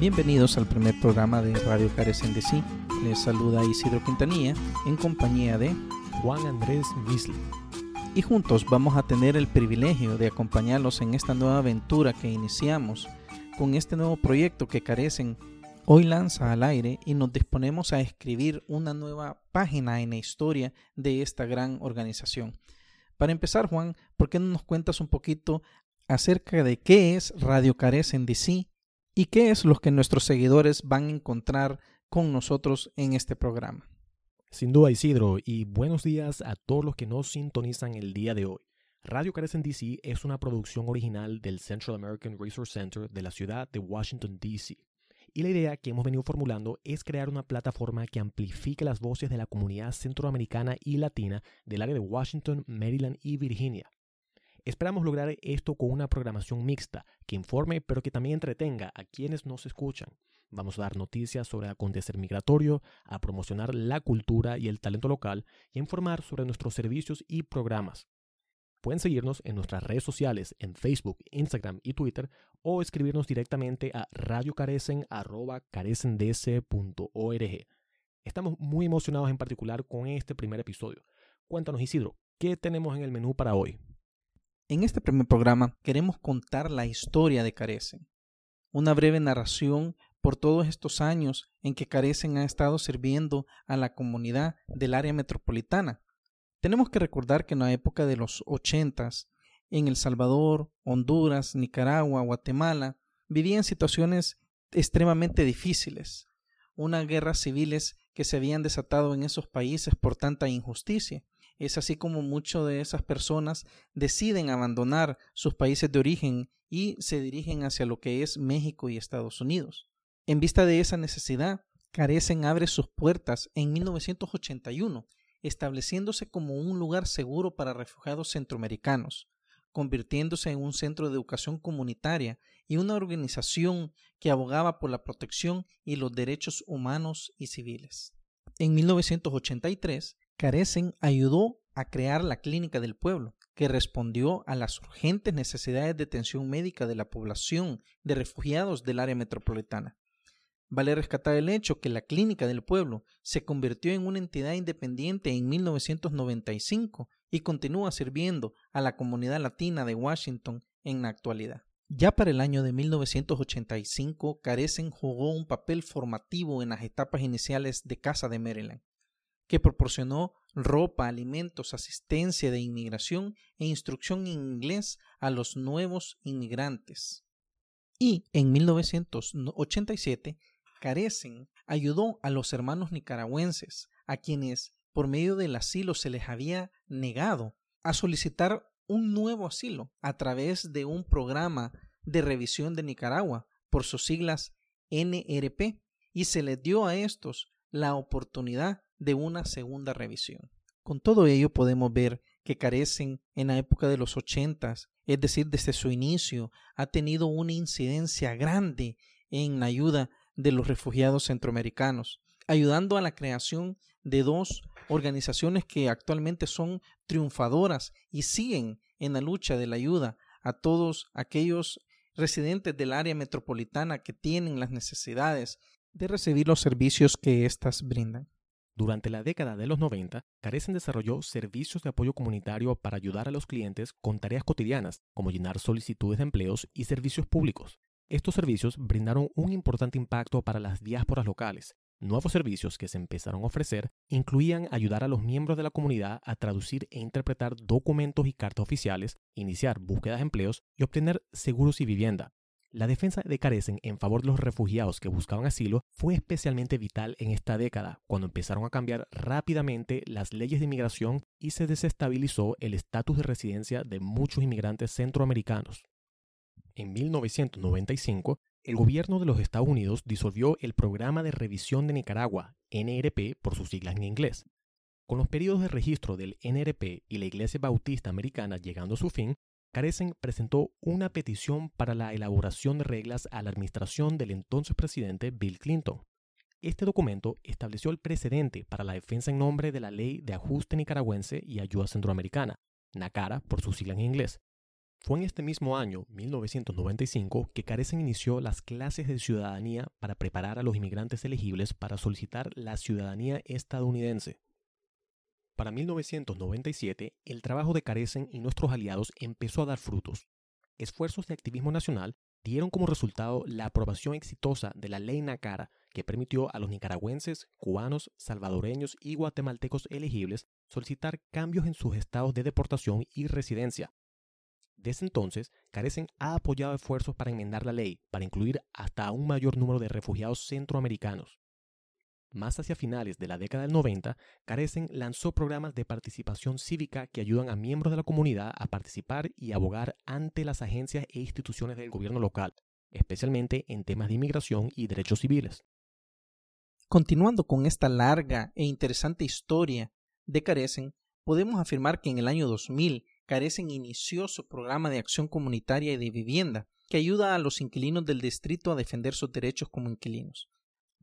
Bienvenidos al primer programa de Radio Carecen de Sí. Les saluda Isidro Quintanilla en compañía de Juan Andrés Misley. Y juntos vamos a tener el privilegio de acompañarlos en esta nueva aventura que iniciamos con este nuevo proyecto que Carecen hoy lanza al aire y nos disponemos a escribir una nueva página en la historia de esta gran organización. Para empezar, Juan, ¿por qué no nos cuentas un poquito acerca de qué es Radio Carecen de Sí y qué es lo que nuestros seguidores van a encontrar con nosotros en este programa. Sin duda, Isidro, y buenos días a todos los que nos sintonizan el día de hoy. Radio Carecen DC es una producción original del Central American Resource Center de la ciudad de Washington, D.C. Y la idea que hemos venido formulando es crear una plataforma que amplifique las voces de la comunidad centroamericana y latina del área de Washington, Maryland y Virginia Esperamos lograr esto con una programación mixta que informe pero que también entretenga a quienes nos escuchan. Vamos a dar noticias sobre acontecer migratorio, a promocionar la cultura y el talento local y a informar sobre nuestros servicios y programas. Pueden seguirnos en nuestras redes sociales en Facebook, Instagram y Twitter o escribirnos directamente a radiocarecen.carecends.org. Estamos muy emocionados en particular con este primer episodio. Cuéntanos Isidro, ¿qué tenemos en el menú para hoy? En este primer programa queremos contar la historia de Carecen, una breve narración por todos estos años en que Carecen ha estado sirviendo a la comunidad del área metropolitana. Tenemos que recordar que en la época de los ochentas, en El Salvador, Honduras, Nicaragua, Guatemala, vivían situaciones extremadamente difíciles, unas guerras civiles que se habían desatado en esos países por tanta injusticia es así como muchas de esas personas deciden abandonar sus países de origen y se dirigen hacia lo que es México y Estados Unidos. En vista de esa necesidad, Carecen abre sus puertas en 1981, estableciéndose como un lugar seguro para refugiados centroamericanos, convirtiéndose en un centro de educación comunitaria y una organización que abogaba por la protección y los derechos humanos y civiles. En 1983, Carecen ayudó a crear la Clínica del Pueblo, que respondió a las urgentes necesidades de atención médica de la población de refugiados del área metropolitana. Vale rescatar el hecho que la Clínica del Pueblo se convirtió en una entidad independiente en 1995 y continúa sirviendo a la comunidad latina de Washington en la actualidad. Ya para el año de 1985, Carecen jugó un papel formativo en las etapas iniciales de Casa de Maryland que proporcionó ropa, alimentos, asistencia de inmigración e instrucción en inglés a los nuevos inmigrantes. Y en 1987, Carecen ayudó a los hermanos nicaragüenses, a quienes por medio del asilo se les había negado a solicitar un nuevo asilo a través de un programa de revisión de Nicaragua, por sus siglas NRP, y se les dio a estos la oportunidad de una segunda revisión. Con todo ello podemos ver que carecen en la época de los ochentas, es decir, desde su inicio, ha tenido una incidencia grande en la ayuda de los refugiados centroamericanos, ayudando a la creación de dos organizaciones que actualmente son triunfadoras y siguen en la lucha de la ayuda a todos aquellos residentes del área metropolitana que tienen las necesidades de recibir los servicios que éstas brindan. Durante la década de los 90, Carecen desarrolló servicios de apoyo comunitario para ayudar a los clientes con tareas cotidianas, como llenar solicitudes de empleos y servicios públicos. Estos servicios brindaron un importante impacto para las diásporas locales. Nuevos servicios que se empezaron a ofrecer incluían ayudar a los miembros de la comunidad a traducir e interpretar documentos y cartas oficiales, iniciar búsquedas de empleos y obtener seguros y vivienda, la defensa de Carecen en favor de los refugiados que buscaban asilo fue especialmente vital en esta década, cuando empezaron a cambiar rápidamente las leyes de inmigración y se desestabilizó el estatus de residencia de muchos inmigrantes centroamericanos. En 1995, el gobierno de los Estados Unidos disolvió el Programa de Revisión de Nicaragua, NRP por sus siglas en inglés. Con los periodos de registro del NRP y la Iglesia Bautista Americana llegando a su fin, Carecen presentó una petición para la elaboración de reglas a la administración del entonces presidente Bill Clinton. Este documento estableció el precedente para la defensa en nombre de la Ley de Ajuste Nicaragüense y Ayuda Centroamericana, NACARA por sus siglas en inglés. Fue en este mismo año, 1995, que Carecen inició las clases de ciudadanía para preparar a los inmigrantes elegibles para solicitar la ciudadanía estadounidense. Para 1997, el trabajo de Carecen y nuestros aliados empezó a dar frutos. Esfuerzos de activismo nacional dieron como resultado la aprobación exitosa de la ley NACARA, que permitió a los nicaragüenses, cubanos, salvadoreños y guatemaltecos elegibles solicitar cambios en sus estados de deportación y residencia, desde entonces, Carecen ha apoyado esfuerzos para enmendar la ley, para incluir hasta un mayor número de refugiados centroamericanos. Más hacia finales de la década del 90, Carecen lanzó programas de participación cívica que ayudan a miembros de la comunidad a participar y abogar ante las agencias e instituciones del gobierno local, especialmente en temas de inmigración y derechos civiles. Continuando con esta larga e interesante historia de Carecen, podemos afirmar que en el año 2000 Carecen inició su programa de acción comunitaria y de vivienda, que ayuda a los inquilinos del distrito a defender sus derechos como inquilinos.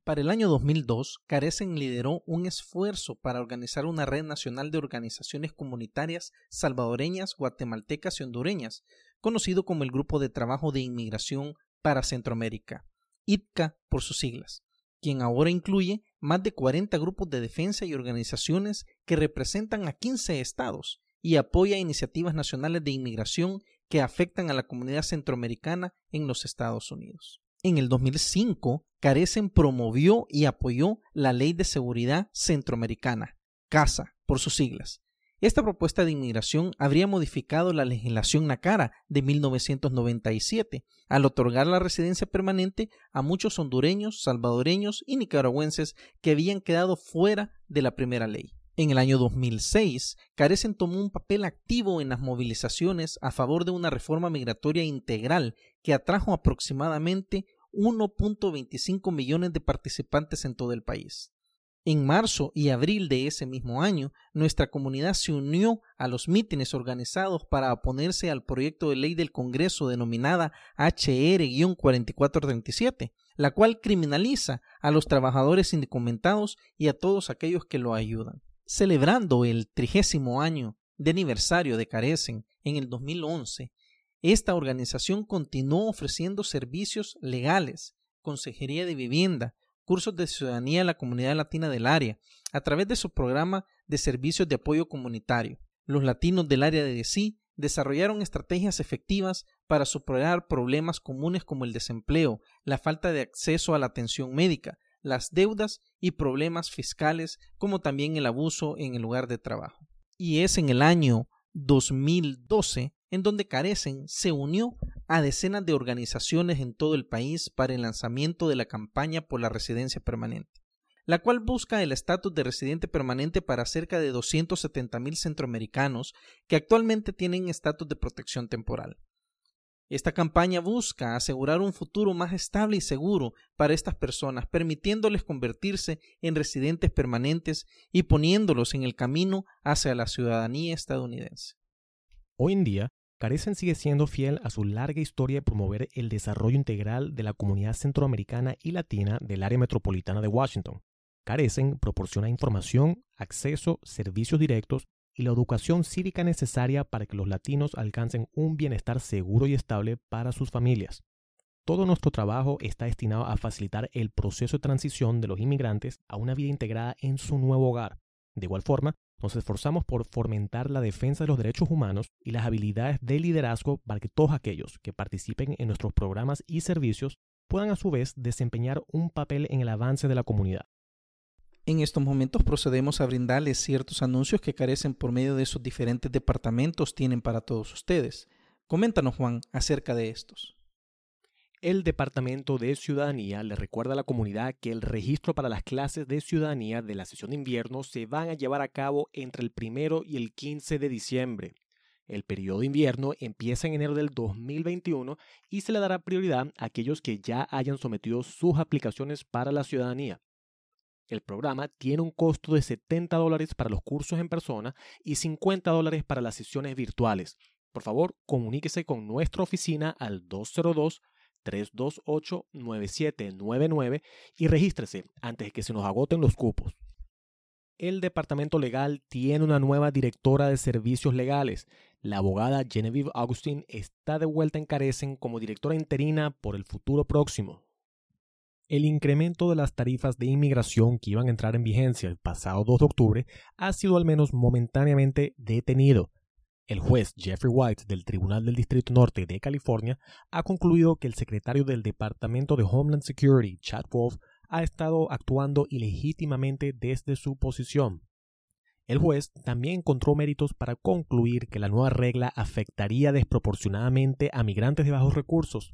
Para el año 2002, Carecen lideró un esfuerzo para organizar una red nacional de organizaciones comunitarias salvadoreñas, guatemaltecas y hondureñas, conocido como el Grupo de Trabajo de Inmigración para Centroamérica, ITCA por sus siglas, quien ahora incluye más de 40 grupos de defensa y organizaciones que representan a 15 estados y apoya iniciativas nacionales de inmigración que afectan a la comunidad centroamericana en los Estados Unidos. En el 2005, Carecen promovió y apoyó la Ley de Seguridad Centroamericana, CASA, por sus siglas. Esta propuesta de inmigración habría modificado la legislación NACARA de 1997 al otorgar la residencia permanente a muchos hondureños, salvadoreños y nicaragüenses que habían quedado fuera de la primera ley. En el año 2006, Carecen tomó un papel activo en las movilizaciones a favor de una reforma migratoria integral que atrajo aproximadamente 1.25 millones de participantes en todo el país. En marzo y abril de ese mismo año, nuestra comunidad se unió a los mítines organizados para oponerse al proyecto de ley del Congreso denominada HR-4437, la cual criminaliza a los trabajadores indocumentados y a todos aquellos que lo ayudan. Celebrando el trigésimo año de aniversario de Carecen en el 2011, esta organización continuó ofreciendo servicios legales, consejería de vivienda, cursos de ciudadanía a la comunidad latina del área, a través de su programa de servicios de apoyo comunitario. Los latinos del área de DC desarrollaron estrategias efectivas para superar problemas comunes como el desempleo, la falta de acceso a la atención médica, las deudas y problemas fiscales, como también el abuso en el lugar de trabajo. Y es en el año 2012 en donde Carecen se unió a decenas de organizaciones en todo el país para el lanzamiento de la campaña por la residencia permanente, la cual busca el estatus de residente permanente para cerca de 270 mil centroamericanos que actualmente tienen estatus de protección temporal. Esta campaña busca asegurar un futuro más estable y seguro para estas personas, permitiéndoles convertirse en residentes permanentes y poniéndolos en el camino hacia la ciudadanía estadounidense. Hoy en día, Carecen sigue siendo fiel a su larga historia de promover el desarrollo integral de la comunidad centroamericana y latina del área metropolitana de Washington. Carecen proporciona información, acceso, servicios directos y la educación cívica necesaria para que los latinos alcancen un bienestar seguro y estable para sus familias. Todo nuestro trabajo está destinado a facilitar el proceso de transición de los inmigrantes a una vida integrada en su nuevo hogar. De igual forma, nos esforzamos por fomentar la defensa de los derechos humanos y las habilidades de liderazgo para que todos aquellos que participen en nuestros programas y servicios puedan a su vez desempeñar un papel en el avance de la comunidad. En estos momentos procedemos a brindarles ciertos anuncios que carecen por medio de sus diferentes departamentos tienen para todos ustedes. Coméntanos, Juan, acerca de estos. El Departamento de Ciudadanía le recuerda a la comunidad que el registro para las clases de ciudadanía de la sesión de invierno se van a llevar a cabo entre el primero y el 15 de diciembre. El periodo de invierno empieza en enero del 2021 y se le dará prioridad a aquellos que ya hayan sometido sus aplicaciones para la ciudadanía. El programa tiene un costo de 70 dólares para los cursos en persona y 50 dólares para las sesiones virtuales. Por favor, comuníquese con nuestra oficina al 202-328-9799 y regístrese antes de que se nos agoten los cupos. El Departamento Legal tiene una nueva directora de servicios legales. la abogada Genevieve Augustin está de vuelta en Carecen como directora interina por el futuro próximo. El incremento de las tarifas de inmigración que iban a entrar en vigencia el pasado 2 de octubre ha sido al menos momentáneamente detenido. El juez Jeffrey White del Tribunal del Distrito Norte de California ha concluido que el secretario del Departamento de Homeland Security, Chad Wolf, ha estado actuando ilegítimamente desde su posición. El juez también encontró méritos para concluir que la nueva regla afectaría desproporcionadamente a migrantes de bajos recursos.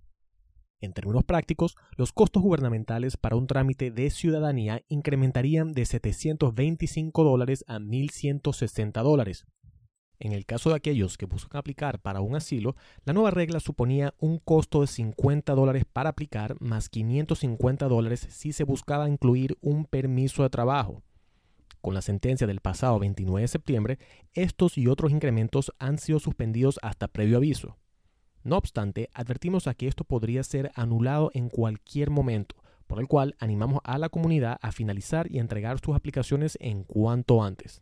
En términos prácticos, los costos gubernamentales para un trámite de ciudadanía incrementarían de 725 dólares a 1.160 dólares. En el caso de aquellos que buscan aplicar para un asilo, la nueva regla suponía un costo de 50 dólares para aplicar más 550 dólares si se buscaba incluir un permiso de trabajo. Con la sentencia del pasado 29 de septiembre, estos y otros incrementos han sido suspendidos hasta previo aviso. No obstante, advertimos a que esto podría ser anulado en cualquier momento, por el cual animamos a la comunidad a finalizar y entregar sus aplicaciones en cuanto antes.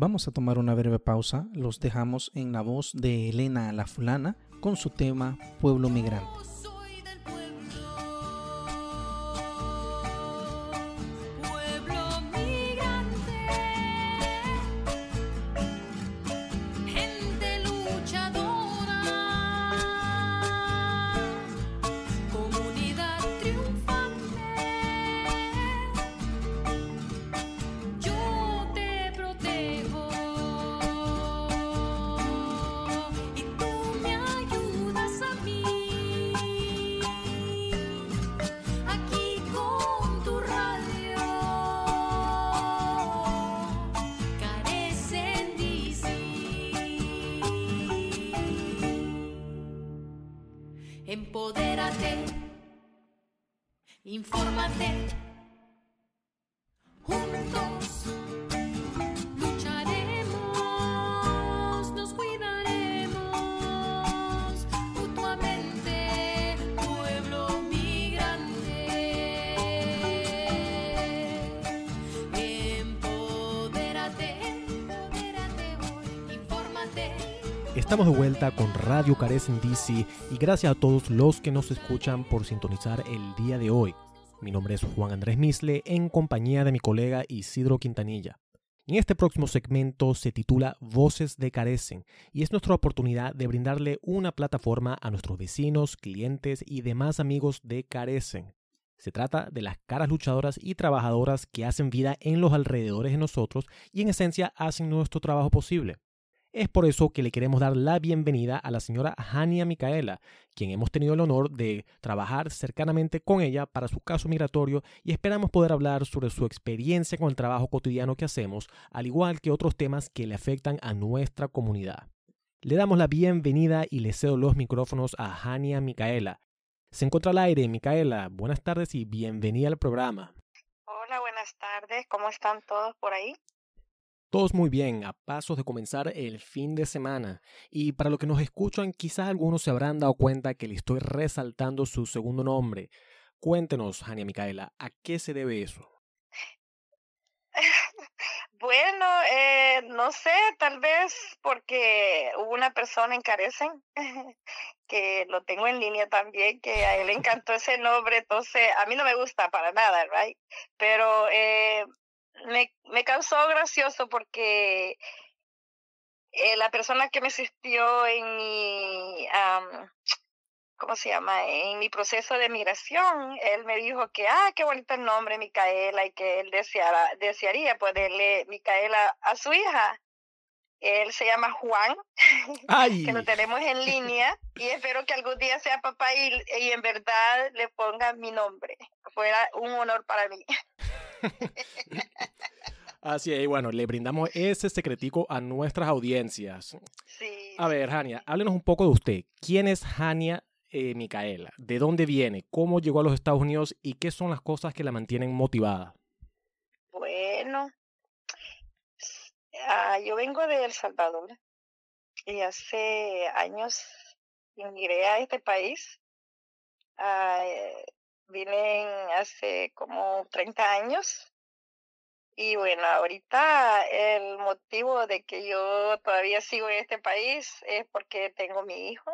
Vamos a tomar una breve pausa, los dejamos en la voz de Elena La Fulana con su tema Pueblo Migrante. Juntos lucharemos, nos cuidaremos mutuamente, pueblo migrante. Empodérate, empodérate hoy, infórmate. Estamos de vuelta con Radio Carecen DC y gracias a todos los que nos escuchan por sintonizar el día de hoy. Mi nombre es Juan Andrés Misle en compañía de mi colega Isidro Quintanilla. En este próximo segmento se titula Voces de Carecen y es nuestra oportunidad de brindarle una plataforma a nuestros vecinos, clientes y demás amigos de Carecen. Se trata de las caras luchadoras y trabajadoras que hacen vida en los alrededores de nosotros y en esencia hacen nuestro trabajo posible. Es por eso que le queremos dar la bienvenida a la señora Hania Micaela, quien hemos tenido el honor de trabajar cercanamente con ella para su caso migratorio y esperamos poder hablar sobre su experiencia con el trabajo cotidiano que hacemos, al igual que otros temas que le afectan a nuestra comunidad. Le damos la bienvenida y le cedo los micrófonos a Hania Micaela. Se encuentra al aire, Micaela. Buenas tardes y bienvenida al programa. Hola, buenas tardes. ¿Cómo están todos por ahí? Todos muy bien, a pasos de comenzar el fin de semana. Y para los que nos escuchan, quizás algunos se habrán dado cuenta que le estoy resaltando su segundo nombre. Cuéntenos, Jania Micaela, ¿a qué se debe eso? bueno, eh, no sé, tal vez porque hubo una persona en Carecen que lo tengo en línea también, que a él le encantó ese nombre, entonces a mí no me gusta para nada, right? Pero eh, me, me causó gracioso porque eh, la persona que me asistió en mi, ¿cómo se llama? En mi proceso de migración, él me dijo que, ah, qué bonito el nombre, Micaela, y que él deseara, desearía ponerle Micaela a su hija. Él se llama Juan, que lo tenemos en línea, y espero que algún día sea papá y, y en verdad le ponga mi nombre. Fuera un honor para mí. Así es, bueno, le brindamos ese secretico a nuestras audiencias. Sí. A ver, Jania, háblenos un poco de usted. ¿Quién es Jania eh, Micaela? ¿De dónde viene? ¿Cómo llegó a los Estados Unidos? ¿Y qué son las cosas que la mantienen motivada? Bueno, uh, yo vengo de El Salvador y hace años emigré a este país. Uh, vine hace como 30 años Y bueno, ahorita el motivo de que yo todavía sigo en este país es porque tengo mi hijo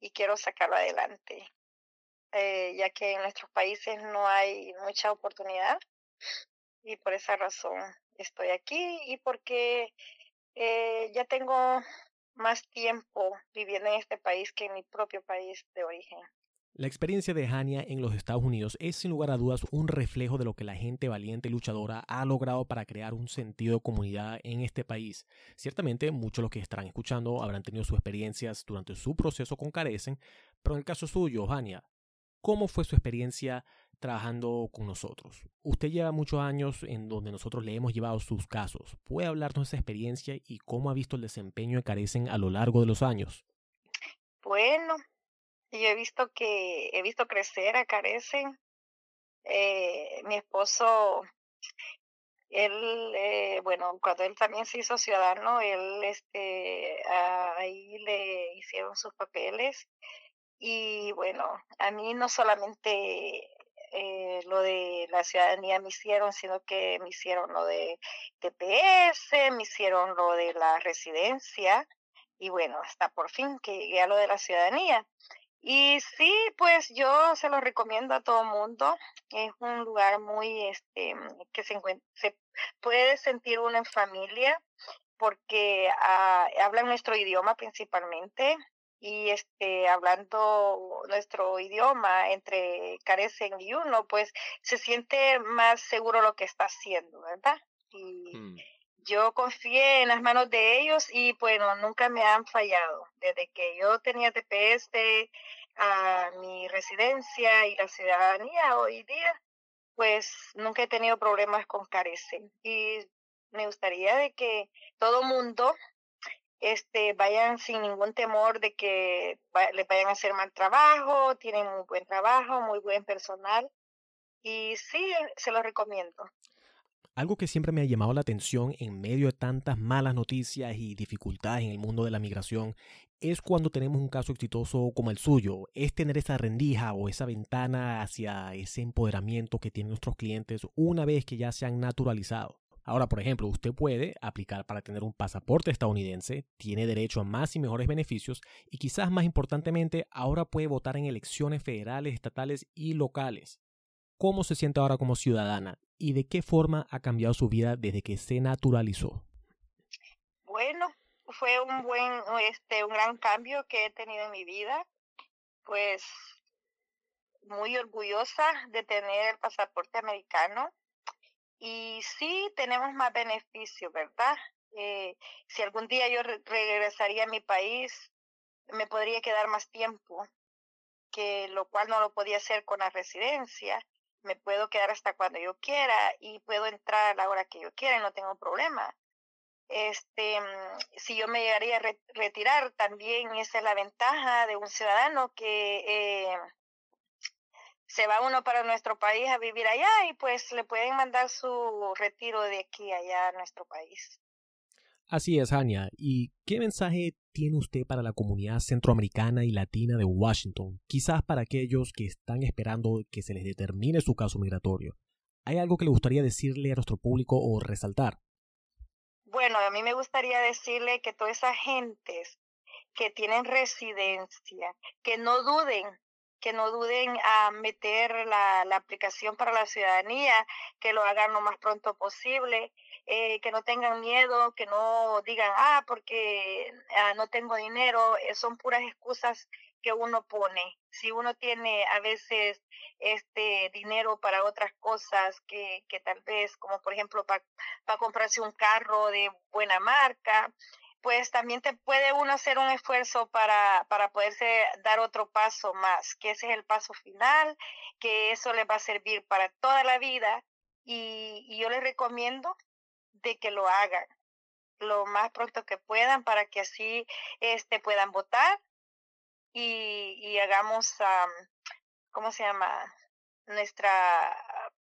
y quiero sacarlo adelante, eh, ya que en nuestros países no hay mucha oportunidad y por esa razón estoy aquí y porque eh, ya tengo más tiempo viviendo en este país que en mi propio país de origen. La experiencia de Hania en los Estados Unidos es sin lugar a dudas un reflejo de lo que la gente valiente y luchadora ha logrado para crear un sentido de comunidad en este país. Ciertamente muchos de los que estarán escuchando habrán tenido sus experiencias durante su proceso con Carecen, pero en el caso suyo, Hania, ¿cómo fue su experiencia trabajando con nosotros? Usted lleva muchos años en donde nosotros le hemos llevado sus casos. ¿Puede hablarnos de esa experiencia y cómo ha visto el desempeño de Carecen a lo largo de los años? Bueno, yo he visto que he visto crecer a Carecen. Eh, mi esposo, él, eh, bueno, cuando él también se hizo ciudadano, él, este, ah, ahí le hicieron sus papeles y bueno, a mí no solamente eh, lo de la ciudadanía me hicieron, sino que me hicieron lo de TPS, me hicieron lo de la residencia y bueno, hasta por fin que llegué a lo de la ciudadanía. Y sí, pues yo se lo recomiendo a todo mundo. Es un lugar muy, este, que se, encuent- se puede sentir uno en familia porque ah, hablan nuestro idioma principalmente y este hablando nuestro idioma entre carecen y uno, pues se siente más seguro lo que está haciendo, ¿verdad? Y Mm. Yo confié en las manos de ellos y bueno, nunca me han fallado. Desde que yo tenía TPS, a mi residencia y la ciudadanía hoy día, pues nunca he tenido problemas con Carecen. Y me gustaría de que todo mundo este, vayan sin ningún temor de que va- les vayan a hacer mal trabajo, tienen muy buen trabajo, muy buen personal. Y sí, se los recomiendo. Algo que siempre me ha llamado la atención en medio de tantas malas noticias y dificultades en el mundo de la migración es cuando tenemos un caso exitoso como el suyo, es tener esa rendija o esa ventana hacia ese empoderamiento que tienen nuestros clientes una vez que ya se han naturalizado. Ahora, por ejemplo, usted puede aplicar para tener un pasaporte estadounidense, tiene derecho a más y mejores beneficios y quizás más importantemente, ahora puede votar en elecciones federales, estatales y locales. ¿Cómo se siente ahora como ciudadana y de qué forma ha cambiado su vida desde que se naturalizó? Bueno, fue un buen, este, un gran cambio que he tenido en mi vida. Pues muy orgullosa de tener el pasaporte americano. Y sí, tenemos más beneficios, ¿verdad? Eh, si algún día yo re- regresaría a mi país, me podría quedar más tiempo, que lo cual no lo podía hacer con la residencia. Me puedo quedar hasta cuando yo quiera y puedo entrar a la hora que yo quiera y no tengo problema este, mm, si yo me llegaría a re- retirar, también esa es la ventaja de un ciudadano que eh, se va uno para nuestro país a vivir allá y pues le pueden mandar su retiro de aquí allá a nuestro país. Así es, Ania. ¿Y qué mensaje tiene usted para la comunidad centroamericana y latina de Washington? Quizás para aquellos que están esperando que se les determine su caso migratorio. ¿Hay algo que le gustaría decirle a nuestro público o resaltar? Bueno, a mí me gustaría decirle que todas esas gentes que tienen residencia, que no duden, que no duden a meter la, la aplicación para la ciudadanía, que lo hagan lo más pronto posible, eh, que no tengan miedo, que no digan, ah, porque ah, no tengo dinero, eh, son puras excusas que uno pone. Si uno tiene a veces este dinero para otras cosas que, que tal vez, como por ejemplo para para comprarse un carro de buena marca, pues también te puede uno hacer un esfuerzo para, para poderse dar otro paso más, que ese es el paso final, que eso les va a servir para toda la vida y, yo les recomiendo de que lo hagan lo más pronto que puedan para que así este puedan votar y, y hagamos am, ¿cómo se llama? nuestra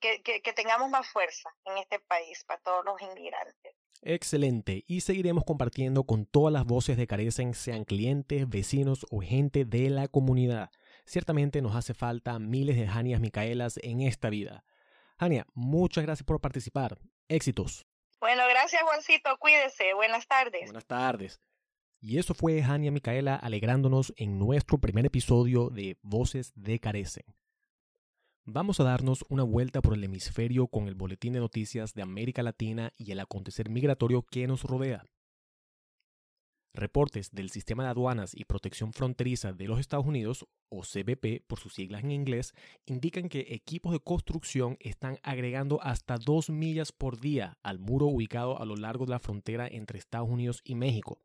que, que, que tengamos más fuerza en este país para todos los inmigrantes. Excelente. Y seguiremos compartiendo con todas las voces de Carecen, sean clientes, vecinos o gente de la comunidad. Ciertamente nos hace falta miles de Janias Micaelas en esta vida. Jania, muchas gracias por participar. Éxitos. Bueno, gracias Juancito, cuídese. Buenas tardes. Buenas tardes. Y eso fue Jania Micaela alegrándonos en nuestro primer episodio de Voces de Carecen. Vamos a darnos una vuelta por el hemisferio con el boletín de noticias de América Latina y el acontecer migratorio que nos rodea. Reportes del Sistema de Aduanas y Protección Fronteriza de los Estados Unidos, o CBP por sus siglas en inglés, indican que equipos de construcción están agregando hasta dos millas por día al muro ubicado a lo largo de la frontera entre Estados Unidos y México.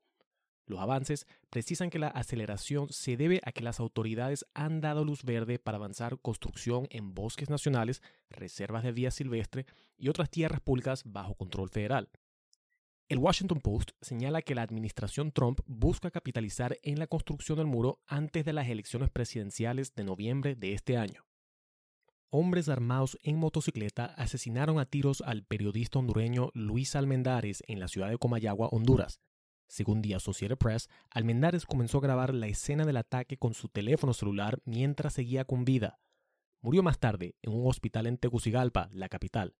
Los avances precisan que la aceleración se debe a que las autoridades han dado luz verde para avanzar construcción en bosques nacionales, reservas de vía silvestre y otras tierras públicas bajo control federal. El Washington Post señala que la administración Trump busca capitalizar en la construcción del muro antes de las elecciones presidenciales de noviembre de este año. Hombres armados en motocicleta asesinaron a tiros al periodista hondureño Luis Almendares en la ciudad de Comayagua, Honduras. Según The Associated Press, Almendares comenzó a grabar la escena del ataque con su teléfono celular mientras seguía con vida. Murió más tarde en un hospital en Tegucigalpa, la capital.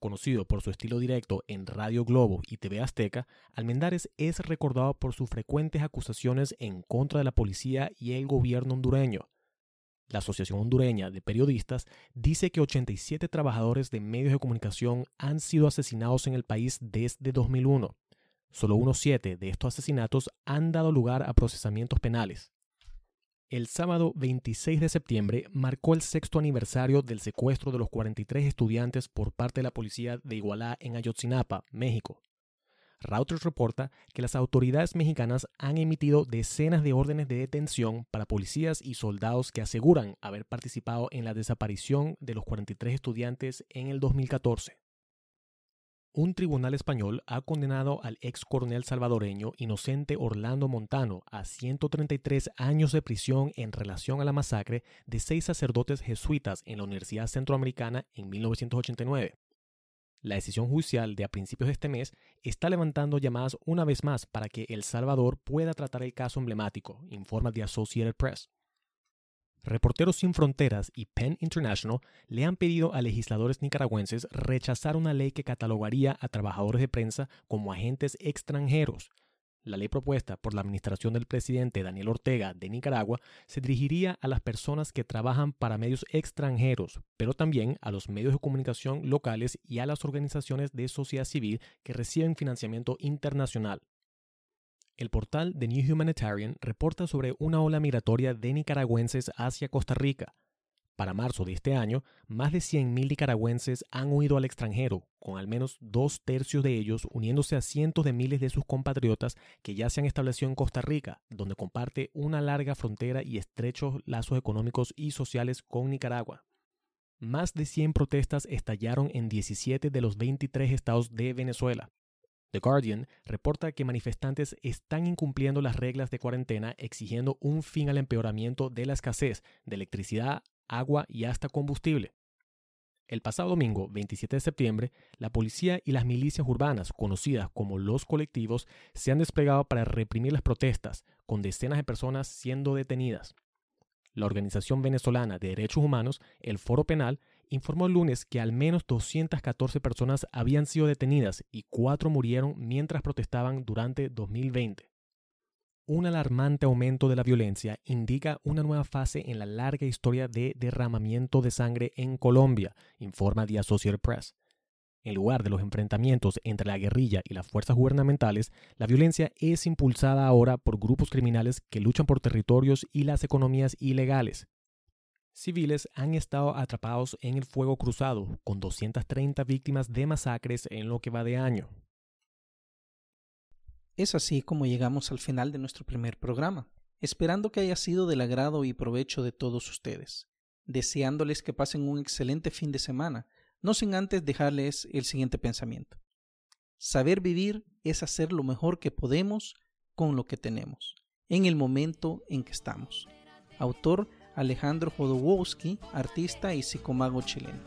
Conocido por su estilo directo en Radio Globo y TV Azteca, Almendares es recordado por sus frecuentes acusaciones en contra de la policía y el gobierno hondureño. La Asociación Hondureña de Periodistas dice que 87 trabajadores de medios de comunicación han sido asesinados en el país desde 2001. Solo unos siete de estos asesinatos han dado lugar a procesamientos penales. El sábado 26 de septiembre marcó el sexto aniversario del secuestro de los 43 estudiantes por parte de la policía de Igualá en Ayotzinapa, México. Reuters reporta que las autoridades mexicanas han emitido decenas de órdenes de detención para policías y soldados que aseguran haber participado en la desaparición de los 43 estudiantes en el 2014. Un tribunal español ha condenado al ex coronel salvadoreño inocente Orlando Montano a 133 años de prisión en relación a la masacre de seis sacerdotes jesuitas en la Universidad Centroamericana en 1989. La decisión judicial de a principios de este mes está levantando llamadas una vez más para que El Salvador pueda tratar el caso emblemático, informa The Associated Press. Reporteros Sin Fronteras y PEN International le han pedido a legisladores nicaragüenses rechazar una ley que catalogaría a trabajadores de prensa como agentes extranjeros. La ley propuesta por la administración del presidente Daniel Ortega de Nicaragua se dirigiría a las personas que trabajan para medios extranjeros, pero también a los medios de comunicación locales y a las organizaciones de sociedad civil que reciben financiamiento internacional. El portal The New Humanitarian reporta sobre una ola migratoria de nicaragüenses hacia Costa Rica. Para marzo de este año, más de 100.000 nicaragüenses han huido al extranjero, con al menos dos tercios de ellos uniéndose a cientos de miles de sus compatriotas que ya se han establecido en Costa Rica, donde comparte una larga frontera y estrechos lazos económicos y sociales con Nicaragua. Más de 100 protestas estallaron en 17 de los 23 estados de Venezuela. The Guardian reporta que manifestantes están incumpliendo las reglas de cuarentena exigiendo un fin al empeoramiento de la escasez de electricidad, agua y hasta combustible. El pasado domingo, 27 de septiembre, la policía y las milicias urbanas, conocidas como los colectivos, se han desplegado para reprimir las protestas, con decenas de personas siendo detenidas. La Organización Venezolana de Derechos Humanos, el Foro Penal, informó el lunes que al menos 214 personas habían sido detenidas y cuatro murieron mientras protestaban durante 2020. Un alarmante aumento de la violencia indica una nueva fase en la larga historia de derramamiento de sangre en Colombia, informa The Associated Press. En lugar de los enfrentamientos entre la guerrilla y las fuerzas gubernamentales, la violencia es impulsada ahora por grupos criminales que luchan por territorios y las economías ilegales. Civiles han estado atrapados en el fuego cruzado, con 230 víctimas de masacres en lo que va de año. Es así como llegamos al final de nuestro primer programa, esperando que haya sido del agrado y provecho de todos ustedes, deseándoles que pasen un excelente fin de semana, no sin antes dejarles el siguiente pensamiento. Saber vivir es hacer lo mejor que podemos con lo que tenemos, en el momento en que estamos. Autor Alejandro Jodorowsky, artista y psicomago chileno.